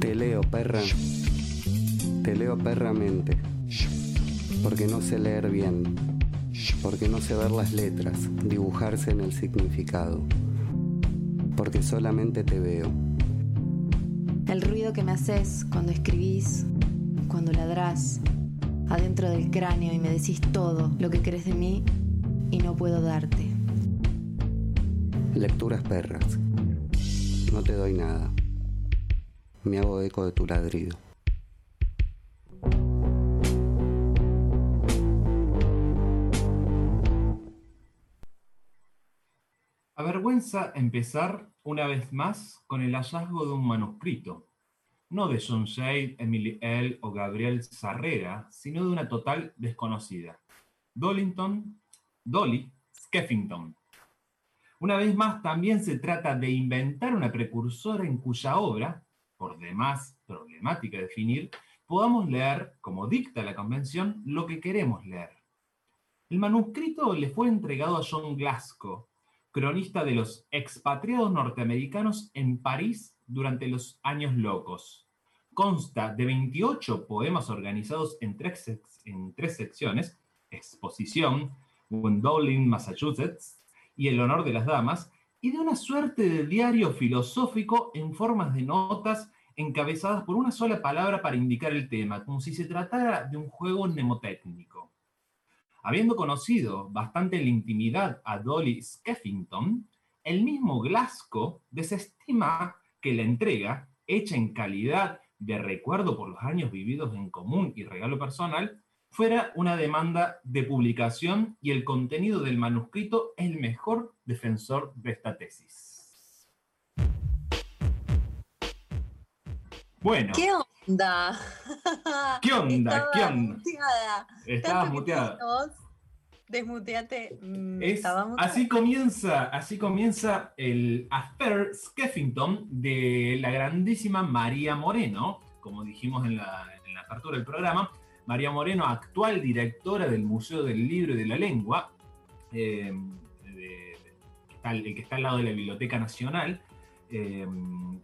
Te leo, perra. Te leo perramente. Porque no sé leer bien. Porque no sé ver las letras, dibujarse en el significado. Porque solamente te veo. El ruido que me haces cuando escribís, cuando ladrás, adentro del cráneo y me decís todo lo que crees de mí y no puedo darte. Lecturas perras. No te doy nada. Me hago eco de tu ladrido. Avergüenza empezar una vez más con el hallazgo de un manuscrito, no de John Shade, Emily L. o Gabriel Sarrera, sino de una total desconocida, Dollington, Dolly Skeffington. Una vez más, también se trata de inventar una precursora en cuya obra, por demás problemática de definir, podamos leer, como dicta la convención, lo que queremos leer. El manuscrito le fue entregado a John Glasgow, cronista de los expatriados norteamericanos en París durante los años locos. Consta de 28 poemas organizados en tres, en tres secciones, exposición, Gwendolyn, Massachusetts, y El honor de las damas, y de una suerte de diario filosófico en formas de notas encabezadas por una sola palabra para indicar el tema, como si se tratara de un juego mnemotécnico. Habiendo conocido bastante la intimidad a Dolly Skeffington, el mismo Glasgow desestima que la entrega, hecha en calidad de recuerdo por los años vividos en común y regalo personal, fuera una demanda de publicación y el contenido del manuscrito es el mejor defensor de esta tesis. Bueno. ¿Qué onda? ¿Qué onda? Estaba ¿Qué onda? muteada. Estabas muteada. Desmuteate. mm, Es- así comienza, así comienza el Affair Skeffington de la grandísima María Moreno, como dijimos en la, en la apertura del programa. María Moreno, actual directora del Museo del Libro y de la Lengua, eh, el que está al lado de la Biblioteca Nacional. eh,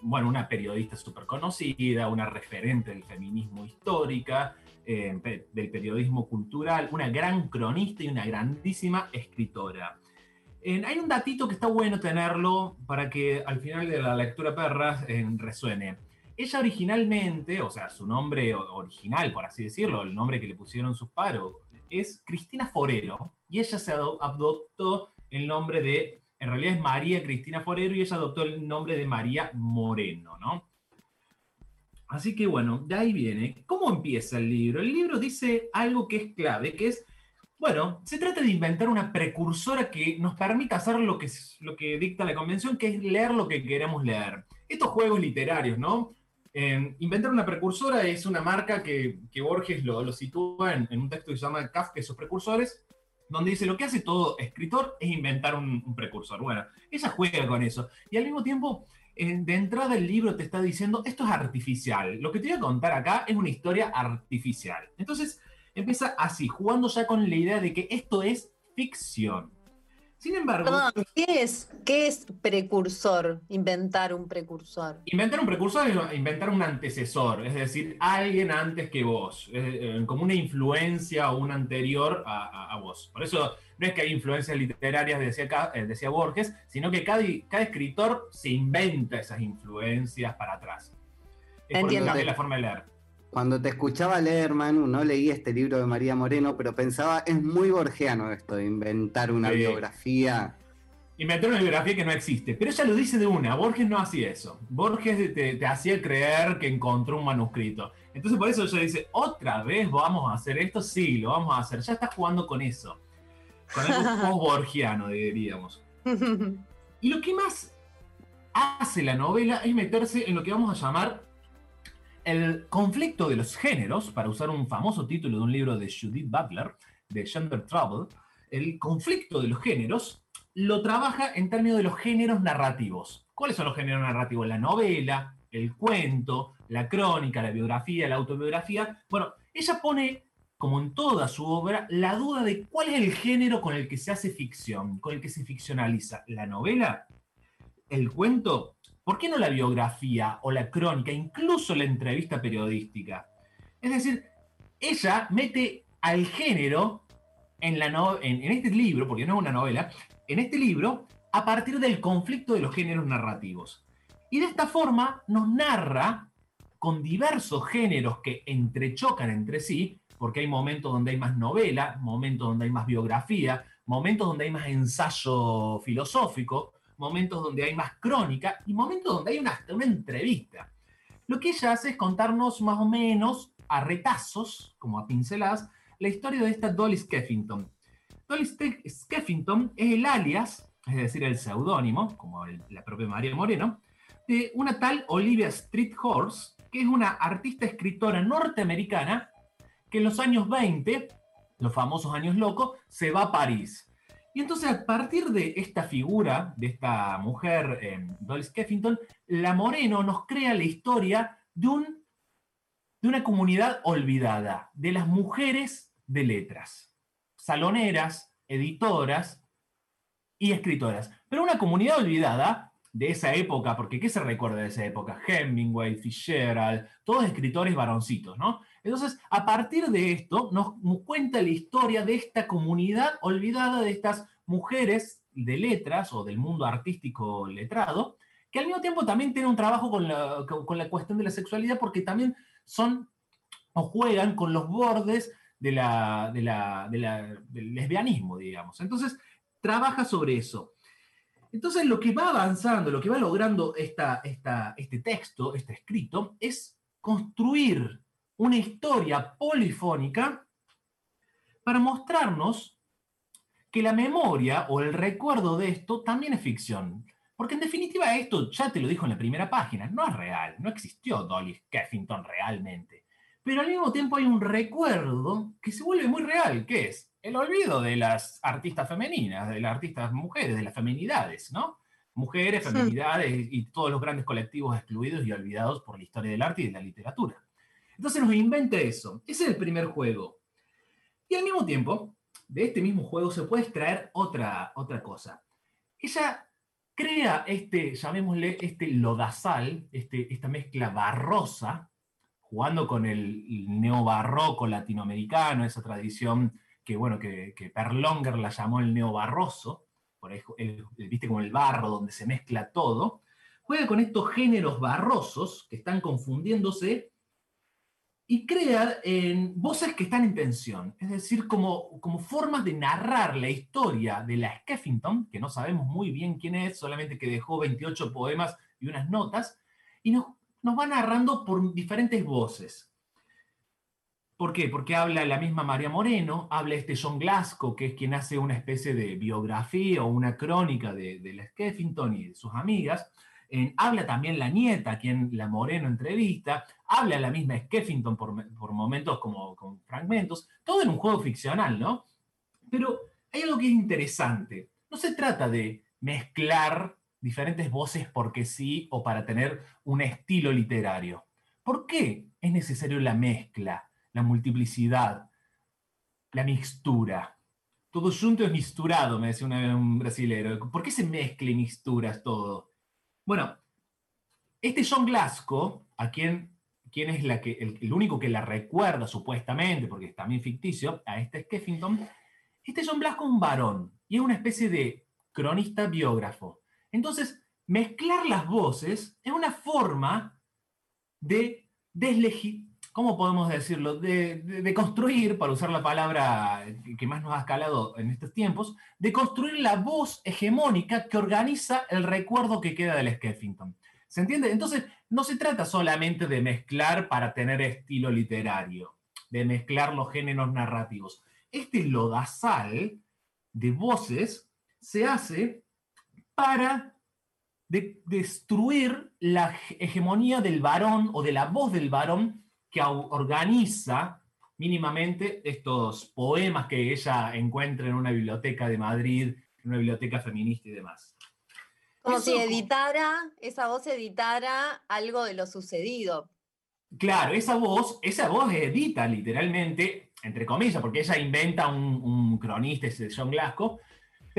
bueno, una periodista súper conocida, una referente del feminismo histórica, eh, del periodismo cultural, una gran cronista y una grandísima escritora. Hay un datito que está bueno tenerlo para que al final de la lectura perras eh, resuene. Ella originalmente, o sea, su nombre original, por así decirlo, el nombre que le pusieron sus paros, es Cristina Forero. Y ella se ado- adoptó el nombre de, en realidad es María Cristina Forero y ella adoptó el nombre de María Moreno, ¿no? Así que bueno, de ahí viene. ¿Cómo empieza el libro? El libro dice algo que es clave, que es, bueno, se trata de inventar una precursora que nos permita hacer lo que, lo que dicta la convención, que es leer lo que queremos leer. Estos juegos literarios, ¿no? Inventar una precursora es una marca que, Borges lo, sitúa en, un texto que se llama Kafka y sus precursores, donde dice lo que hace todo escritor es inventar un, un precursor. Bueno, ella juega con eso. Y al mismo tiempo, eh, de entrada el libro te está diciendo, esto es artificial. Lo que te voy a contar acá es una historia artificial. Entonces empieza así, jugando ya con la idea de que esto es ficción. Sin embargo, Perdón, ¿qué es, ¿qué es precursor? Inventar un precursor. Inventar un precursor es inventar un antecesor, es decir, alguien antes que vos, eh, como una influencia o un anterior a, a- a vos. Por eso no es que hay influencias literarias, decía, eh, decía Borges, sino que cada, cada escritor se inventa esas influencias para atrás. Es por Entiendo. cambia la forma de leer. Cuando te escuchaba leer, Manu, no leí este libro de María Moreno, pero pensaba, es muy borgiano esto de inventar una Sí. biografía. Inventar una biografía que no existe. Pero ella lo dice de una. Borges no hacía eso. Borges te, te hacía creer que encontró un manuscrito. Entonces por eso ella dice, otra vez vamos a hacer esto. Sí, lo vamos a hacer. Ya está jugando con eso. Con algo post-borgiano, diríamos. Y lo que más hace la novela es meterse en lo que vamos a llamar el conflicto de los géneros, para usar un famoso título de un libro de Judith Butler, de Gender Trouble. El conflicto de los géneros lo trabaja en términos de los géneros narrativos. ¿Cuáles son los géneros narrativos? La novela, el cuento, la crónica, la biografía, la autobiografía. Bueno, ella pone, como en toda su obra, la duda de cuál es el género con el que se hace ficción, con el que se ficcionaliza. ¿La novela? ¿El cuento? ¿Por qué no la biografía o la crónica, incluso la entrevista periodística? Es decir, ella mete al género en, este libro, porque no es una novela, en este libro a partir del conflicto de los géneros narrativos. Y de esta forma nos narra con diversos géneros que entrechocan entre sí, porque hay momentos donde hay más novela, momentos donde hay más biografía, momentos donde hay más ensayo filosófico, momentos donde hay más crónica y momentos donde hay una, entrevista. Lo que ella hace es contarnos más o menos a retazos, como a pinceladas, la historia de esta Dolly Skeffington. Dolly Skeffington es el alias, es decir, el seudónimo, como la propia María Moreno, de una tal Olivia Street Horse, que es una artista escritora norteamericana que en los años 20, los famosos años locos, se va a París. Y entonces a partir de esta figura, de esta mujer, eh, Dolly Skeffington, la Moreno nos crea la historia de, un, de una comunidad olvidada, de las mujeres de letras, saloneras, editoras y escritoras. Pero una comunidad olvidada de esa época, porque ¿qué se recuerda de esa época? Hemingway, Fitzgerald, todos escritores varoncitos, ¿no? Entonces, a partir de esto, nos cuenta la historia de esta comunidad olvidada, de estas mujeres de letras o del mundo artístico letrado, que al mismo tiempo también tienen un trabajo con la, con la cuestión de la sexualidad, porque también son o juegan con los bordes del lesbianismo, digamos. Entonces, trabaja sobre eso. Entonces, lo que va avanzando, lo que va logrando este texto, este escrito, es construir una historia polifónica para mostrarnos que la memoria o el recuerdo de esto también es ficción. Porque en definitiva esto, ya te lo dijo en la primera página, no es real, no existió Dolly Skeffington realmente. Pero al mismo tiempo hay un recuerdo que se vuelve muy real, que es el olvido de las artistas femeninas, de las artistas mujeres, de las feminidades, ¿no? Mujeres, feminidades y todos los grandes colectivos excluidos y olvidados por la historia del arte y de la literatura. Entonces nos inventa eso. Ese es el primer juego. Y al mismo tiempo, de este mismo juego se puede extraer otra, otra cosa. Ella crea este, llamémosle, este lodazal, este, esta mezcla barrosa, jugando con el, neobarroco latinoamericano, esa tradición que, bueno, que, Perlonger la llamó el neobarroso, por ahí, viste como el barro donde se mezcla todo, juega con estos géneros barrosos que están confundiéndose y crea en voces que están en tensión, es decir, como, como formas de narrar la historia de la Skeffington, que no sabemos muy bien quién es, solamente que dejó 28 poemas y unas notas, y nos, nos va narrando por diferentes voces. ¿Por qué? Porque habla la misma María Moreno, habla este John Glasgow, que es quien hace una especie de biografía o una crónica de, la Skeffington y sus amigas, habla también la nieta, quien la Moreno entrevista, habla la misma Skeffington por, momentos como con fragmentos, todo en un juego ficcional, ¿no? Pero hay algo que es interesante. No se trata de mezclar diferentes voces porque sí o para tener un estilo literario. ¿Por qué es necesario la mezcla, la multiplicidad, la mixtura? Todo junto es misturado, me decía un brasilero. ¿Por qué se mezcla y mixturas todo? Bueno, este John Glasgow, a quien, quien es la que, el, único que la recuerda supuestamente, porque es también ficticio, a este Skeffington, este John Glasgow es un varón y es una especie de cronista biógrafo. Entonces, mezclar las voces es una forma de deslegitimar, ¿cómo podemos decirlo? De, construir, para usar la palabra que más nos ha escalado en estos tiempos, de construir la voz hegemónica que organiza el recuerdo que queda del Skeffington. ¿Se entiende? Entonces, no se trata solamente de mezclar para tener estilo literario, de mezclar los géneros narrativos. Este lodazal de voces se hace para destruir la hegemonía del varón o de la voz del varón que organiza mínimamente estos poemas que ella encuentra en una biblioteca de Madrid, en una biblioteca feminista y demás. Como si editara, esa voz editara algo de lo sucedido. Claro, esa voz, esa voz edita literalmente, entre comillas, porque ella inventa un, cronista, ese John Glasgow,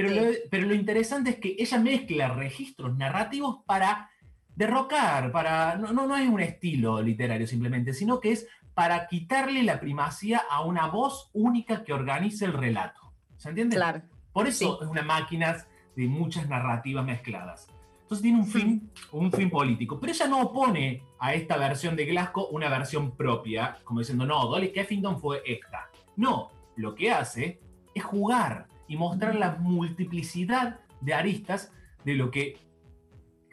pero, pero lo interesante es que ella mezcla registros narrativos para derrocar, para, no, no, no es un estilo literario simplemente, sino que es para quitarle la primacía a una voz única que organice el relato. ¿Se entiende? Claro. Por eso es una máquina de muchas narrativas mezcladas. Entonces tiene un fin, un fin político. Pero ella no opone a esta versión de Glasgow una versión propia, como diciendo, no, Dolly Keffington fue esta. No, lo que hace es jugar y mostrar la multiplicidad de aristas de lo que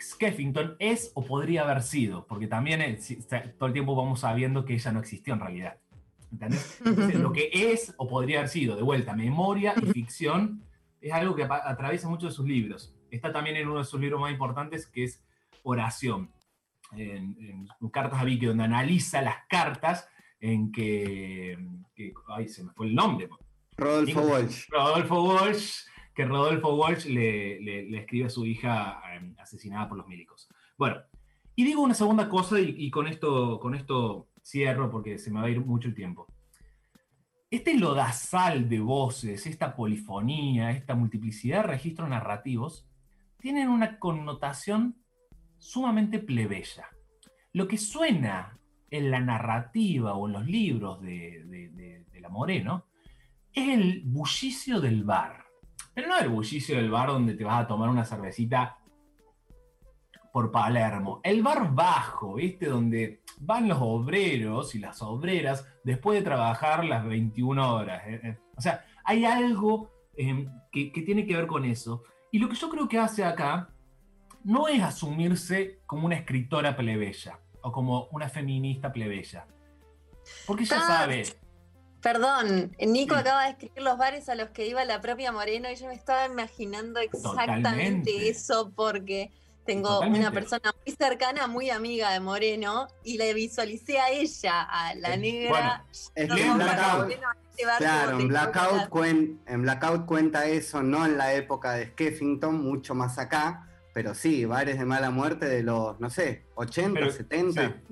Skeffington es o podría haber sido, porque también todo el tiempo vamos sabiendo que ella no existió en realidad. ¿Entendés? lo que es o podría haber sido, de vuelta, memoria y ficción, es algo que atraviesa muchos de sus libros. Está también en uno de sus libros más importantes, que es Oración, en, Cartas a Vicky, donde analiza las cartas en que, ay, se me fue el nombre. Rodolfo Walsh. Rodolfo Walsh que Rodolfo Walsh le, escribe a su hija em, asesinada por los milicos. Bueno, y digo una segunda cosa y, con, esto, con esto cierro porque se me va a ir mucho el tiempo. Este lodazal de voces, esta polifonía, esta multiplicidad de registros narrativos, tienen una connotación sumamente plebeya. Lo que suena en la narrativa o en los libros de, de la Moreno es el bullicio del bar pero no el bullicio del bar donde te vas a tomar una cervecita por Palermo. El bar bajo, ¿viste? Donde van los obreros y las obreras después de trabajar las 21 horas. ¿eh? Eh, o sea, hay algo em, que, tiene que ver con eso. Y lo que yo creo que hace acá no es asumirse como una escritora plebeya o como una feminista plebeya. Porque ella sabe Perdón, Nico acaba de escribir los bares a los que iba la propia Moreno y yo me estaba imaginando exactamente eso porque tengo una persona muy cercana, muy amiga de Moreno y le visualicé a ella, a la negra. es en Blackout. claro, en Blackout, en Blackout cuenta eso, no en la época de Skeffington, mucho más acá, pero sí, bares de mala muerte de los, no sé, 80, 70.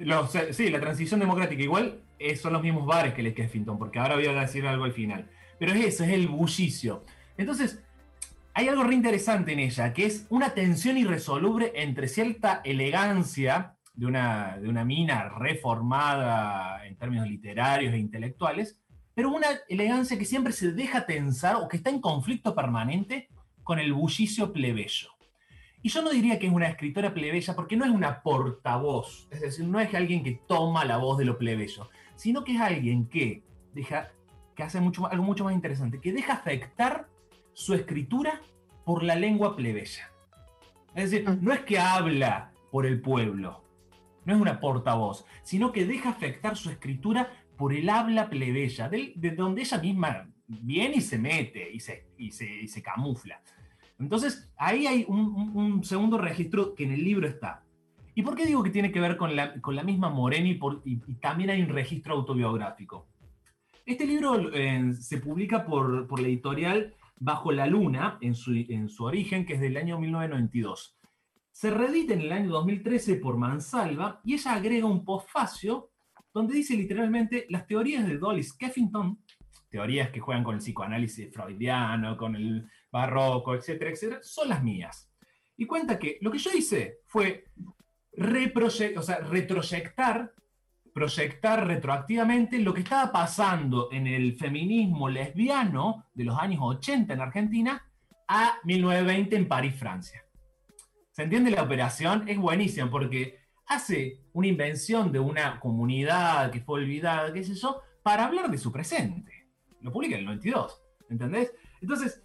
Sí, la transición democrática. Igual eh, son los mismos bares que el Skeffington, porque ahora voy a decir algo al final. Pero es eso, es el bullicio. Entonces, hay algo re interesante en ella, que es una tensión irresoluble entre cierta elegancia de una, de una mina reformada en términos literarios e intelectuales, pero una elegancia que siempre se deja tensar o que está en conflicto permanente con el bullicio plebeyo. Y yo no diría que es una escritora plebeya porque no es una portavoz, es decir, no es alguien que toma la voz de lo plebeyo, sino que es alguien que deja, que hace mucho, algo mucho más interesante, que deja afectar su escritura por la lengua plebeya. Es decir, no es que habla por el pueblo, no es una portavoz, sino que deja afectar su escritura por el habla plebeya, de, donde ella misma viene y se mete y se, y se camufla. Entonces, ahí hay un, segundo registro que en el libro está. ¿Y por qué digo que tiene que ver con la, misma Moreni y, también hay un registro autobiográfico? Este libro eh, se publica por, la editorial Bajo la Luna, en su, en su origen, que es del año 1992. Se reedita en el año 2013 por Mansalva y ella agrega un postfacio donde dice literalmente las teorías de Dolly Skeffington, teorías que juegan con el psicoanálisis freudiano, con el barroco, etcétera, etcétera, son las mías. Y cuenta que lo que yo hice fue o sea, retroyectar, proyectar retroactivamente lo que estaba pasando en el feminismo lesbiano de los años 80 en Argentina a 1920 en París, Francia. ¿Se entiende la operación? Es buenísima porque hace una invención de una comunidad que fue olvidada, qué sé yo, para hablar de su presente. Lo publica en el 92, ¿entendés? Entonces,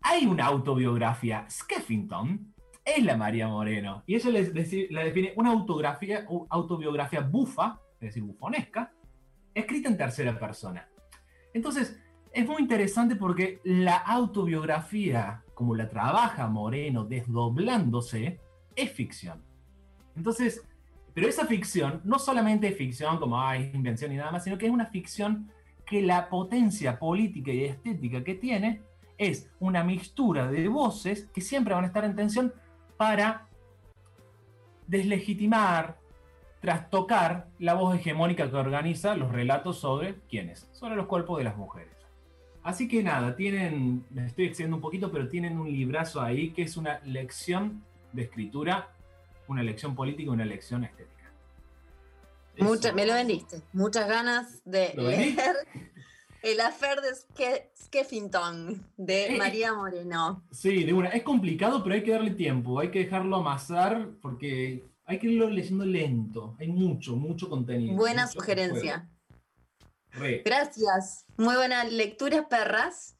hay una autobiografía. Skeffington es la María Moreno. Y eso la define una autobiografía, autobiografía bufa, es decir, bufonesca, escrita en tercera persona. Entonces, es muy interesante porque la autobiografía, como la trabaja Moreno desdoblándose, es ficción. Entonces, pero esa ficción no solamente es ficción como hay invención y nada más, sino que es una ficción que la potencia política y estética que tiene es una mixtura de voces que siempre van a estar en tensión para deslegitimar, trastocar la voz hegemónica que organiza los relatos sobre quiénes, sobre los cuerpos de las mujeres. Así que nada, tienen, les estoy excediendo un poquito, pero tienen un librazo ahí que es una lección de escritura una elección política y una elección estética. me lo vendiste. Muchas ganas de leer El Affair de Skeffington de eh, María Moreno. Sí, de una. Es complicado, pero hay que darle tiempo. Hay que dejarlo amasar porque hay que irlo leyendo lento. Hay mucho, mucho contenido. Buena sugerencia. Gracias. Muy buena lectura, perras.